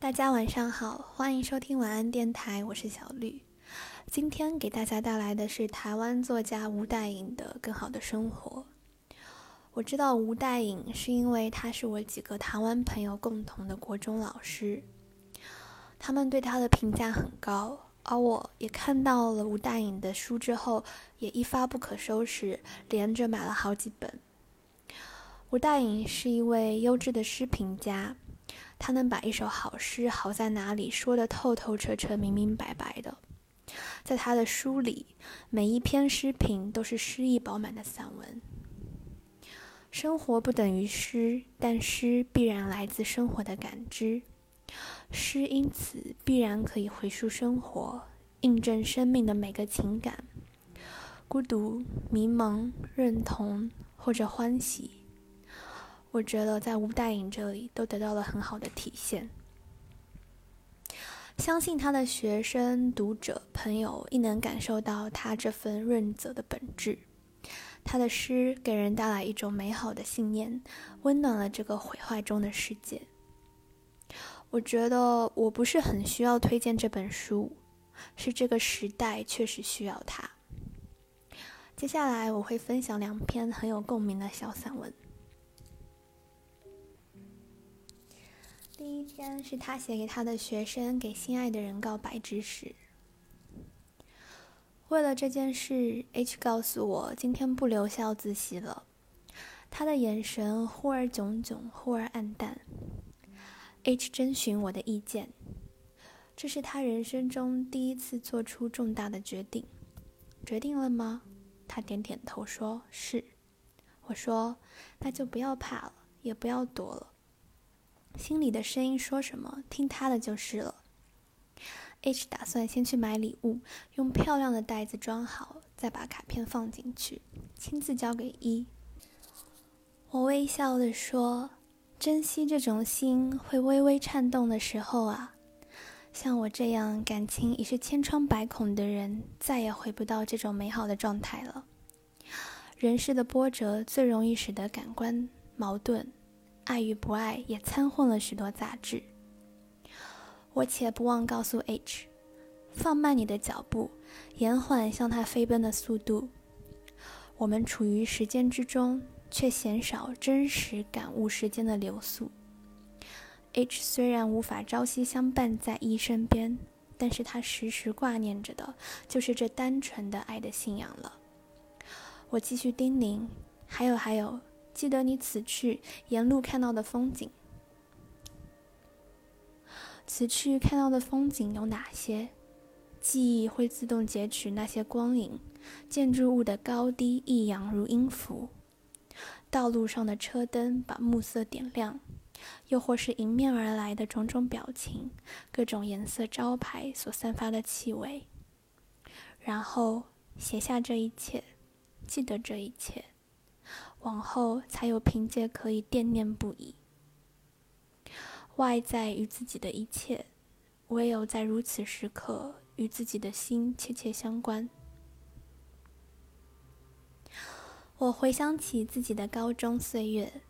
大家晚上好，欢迎收听晚安电台，我是小绿。今天给大家带来的是台湾作家吴代颖的《更好的生活》。我知道吴代颖是因为他是我几个台湾朋友共同的国中老师，他们对他的评价很高，而我也看到了吴代颖的书之后，也一发不可收拾，连着买了好几本。吴代颖是一位优质的诗评家。他能把一首好诗好在哪里说得透透彻彻、明明白白的。在他的书里，每一篇诗评都是诗意饱满的散文。生活不等于诗，但诗必然来自生活的感知。诗因此必然可以回溯生活，印证生命的每个情感：孤独、迷茫、认同或者欢喜。我觉得在吴代颖这里都得到了很好的体现。相信他的学生、读者、朋友亦能感受到他这份润泽的本质。他的诗给人带来一种美好的信念，温暖了这个毁坏中的世界。我觉得我不是很需要推荐这本书，是这个时代确实需要它。接下来我会分享两篇很有共鸣的小散文。第一篇是他写给他的学生给心爱的人告白之时。为了这件事，H 告诉我今天不留校自习了。他的眼神忽而炯炯，忽而黯淡。H 征询我的意见，这是他人生中第一次做出重大的决定。决定了吗？他点点头说是。我说那就不要怕了，也不要躲了。心里的声音说什么，听他的就是了。H 打算先去买礼物，用漂亮的袋子装好，再把卡片放进去，亲自交给一。我微笑的说：“珍惜这种心会微微颤动的时候啊，像我这样感情已是千疮百孔的人，再也回不到这种美好的状态了。人世的波折最容易使得感官矛盾。”爱与不爱也掺混了许多杂质。我且不忘告诉 H，放慢你的脚步，延缓向他飞奔的速度。我们处于时间之中，却鲜少真实感悟时间的流速。H 虽然无法朝夕相伴在 E 身边，但是他时时挂念着的就是这单纯的爱的信仰了。我继续叮咛，还有还有。记得你此去沿路看到的风景。此去看到的风景有哪些？记忆会自动截取那些光影，建筑物的高低异样如音符，道路上的车灯把暮色点亮，又或是迎面而来的种种表情，各种颜色招牌所散发的气味。然后写下这一切，记得这一切。往后才有凭借可以惦念不已。外在与自己的一切，唯有在如此时刻与自己的心切切相关。我回想起自己的高中岁月，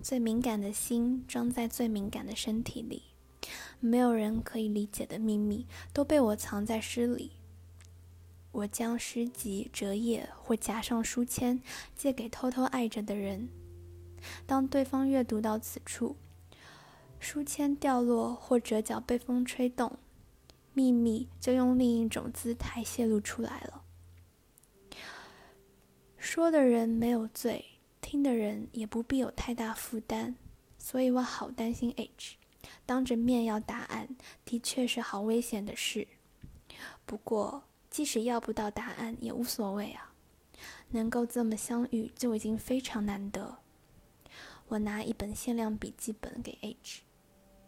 最敏感的心装在最敏感的身体里，没有人可以理解的秘密都被我藏在诗里。我将诗集折页或夹上书签，借给偷偷爱着的人。当对方阅读到此处，书签掉落或折角被风吹动，秘密就用另一种姿态泄露出来了。说的人没有罪，听的人也不必有太大负担，所以我好担心 H。当着面要答案，的确是好危险的事。不过。即使要不到答案也无所谓啊，能够这么相遇就已经非常难得。我拿一本限量笔记本给 H，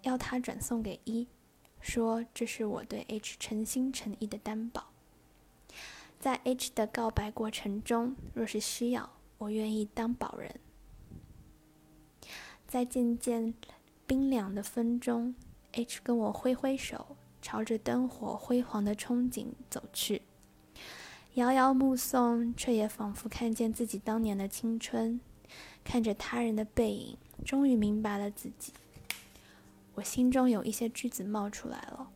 要他转送给一，说这是我对 H 诚心诚意的担保。在 H 的告白过程中，若是需要，我愿意当保人。在渐渐冰凉的风中，H 跟我挥挥手。朝着灯火辉煌的憧憬走去，遥遥目送，却也仿佛看见自己当年的青春。看着他人的背影，终于明白了自己。我心中有一些句子冒出来了，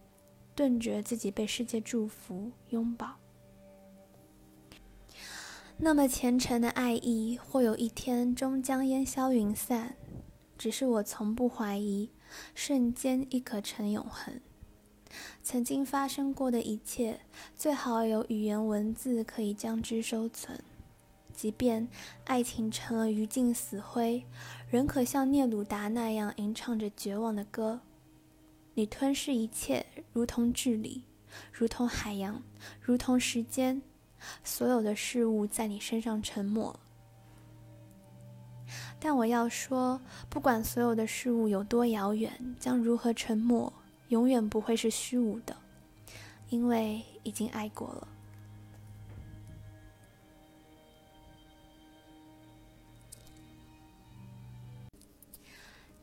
顿觉自己被世界祝福拥抱。那么虔诚的爱意，或有一天终将烟消云散。只是我从不怀疑，瞬间亦可成永恒。曾经发生过的一切，最好有语言文字可以将之收存。即便爱情成了余烬死灰，仍可像聂鲁达那样吟唱着绝望的歌。你吞噬一切，如同治理，如同海洋，如同时间，所有的事物在你身上沉没。但我要说，不管所有的事物有多遥远，将如何沉没，永远不会是虚无的，因为已经爱过了。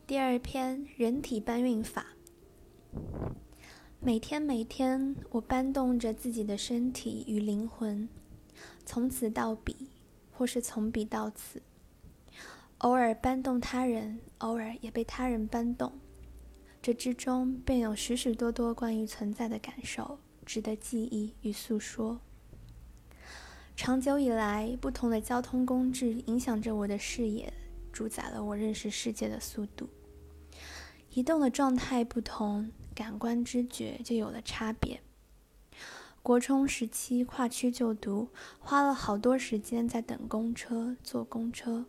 第二篇人体搬运法。每天每天，我搬动着自己的身体与灵魂，从此到彼，或是从彼到此。偶尔搬动他人，偶尔也被他人搬动，这之中便有许许多多关于存在的感受，值得记忆与诉说。长久以来，不同的交通工具影响着我的视野。主宰了我认识世界的速度。移动的状态不同，感官知觉就有了差别。国中时期跨区就读，花了好多时间在等公车、坐公车。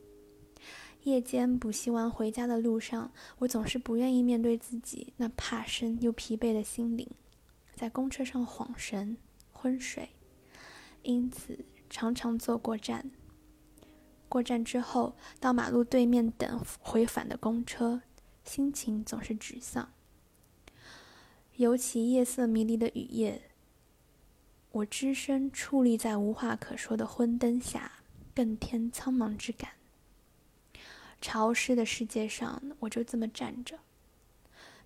夜间补习完回家的路上，我总是不愿意面对自己那怕生又疲惫的心灵，在公车上晃神、昏睡，因此常常坐过站。过站之后，到马路对面等回返的公车，心情总是沮丧。尤其夜色迷离的雨夜，我只身矗立在无话可说的昏灯下，更添苍茫之感。潮湿的世界上，我就这么站着。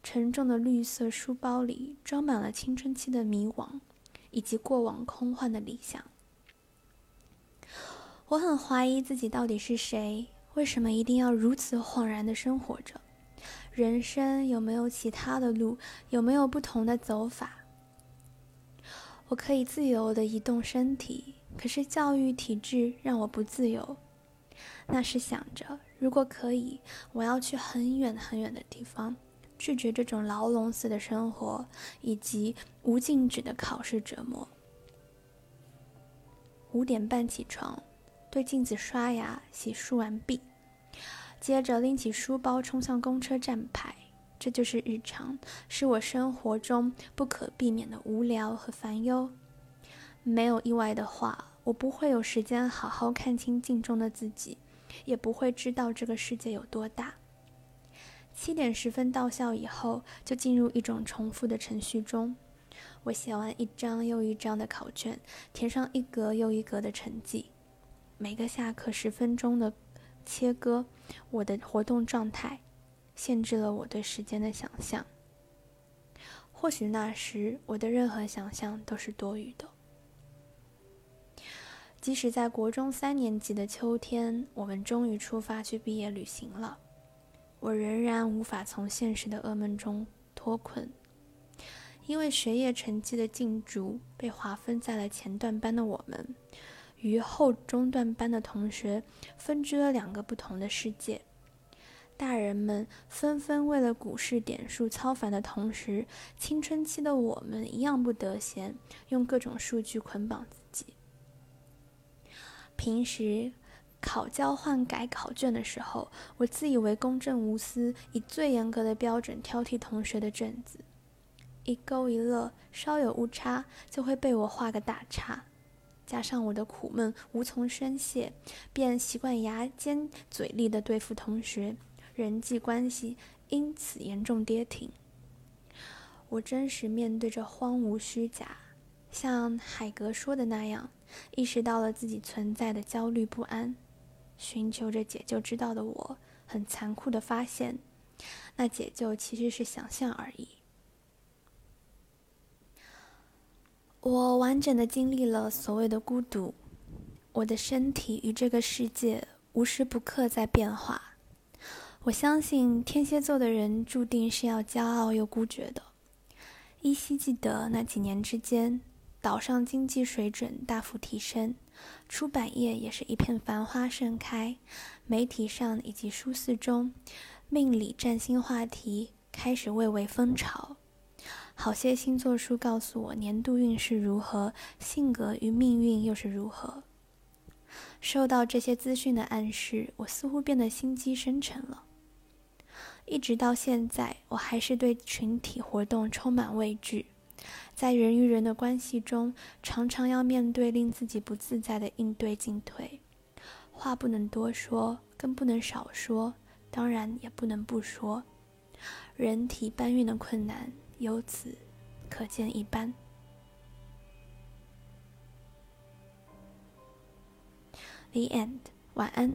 沉重的绿色书包里装满了青春期的迷惘，以及过往空幻的理想。我很怀疑自己到底是谁？为什么一定要如此恍然的生活着？人生有没有其他的路？有没有不同的走法？我可以自由的移动身体，可是教育体制让我不自由。那是想着，如果可以，我要去很远很远的地方，拒绝这种牢笼似的生活，以及无尽止的考试折磨。五点半起床。对镜子刷牙、洗漱完毕，接着拎起书包冲向公车站牌。这就是日常，是我生活中不可避免的无聊和烦忧。没有意外的话，我不会有时间好好看清镜中的自己，也不会知道这个世界有多大。七点十分到校以后，就进入一种重复的程序中。我写完一张又一张的考卷，填上一格又一格的成绩。每个下课十分钟的切割，我的活动状态，限制了我对时间的想象。或许那时我的任何想象都是多余的。即使在国中三年级的秋天，我们终于出发去毕业旅行了，我仍然无法从现实的噩梦中脱困，因为学业成绩的竞逐被划分在了前段班的我们。与后中段班的同学分居了两个不同的世界。大人们纷纷为了股市点数操烦的同时，青春期的我们一样不得闲，用各种数据捆绑。平时考交换改考卷的时候，我自以为公正无私，以最严格的标准挑剔同学的卷子，一勾一勒稍有误差，就会被我画个大叉。加上我的苦闷无从宣泄，便习惯牙尖嘴利地对付同学，人际关系因此严重跌停。我真实面对着荒芜虚假，像海格说的那样，意识到了自己存在的焦虑不安，寻求着解救之道的我，很残酷的发现，那解救其实是想象而已。我完整的经历了所谓的孤独，我的身体与这个世界无时不刻在变化。我相信天蝎座的人注定是要骄傲又孤绝的。依稀记得那几年之间，岛上经济水准大幅提升，出版业也是一片繁花盛开，媒体上以及书肆中，命理占星话题开始蔚为风潮。好些星座书告诉我年度运势如何，性格与命运又是如何。受到这些资讯的暗示，我似乎变得心机深沉了。一直到现在，我还是对群体活动充满畏惧，在人与人的关系中，常常要面对令自己不自在的应对进退。话不能多说，更不能少说，当然也不能不说。人体搬运的困难。由此可见一斑。The end，晚安。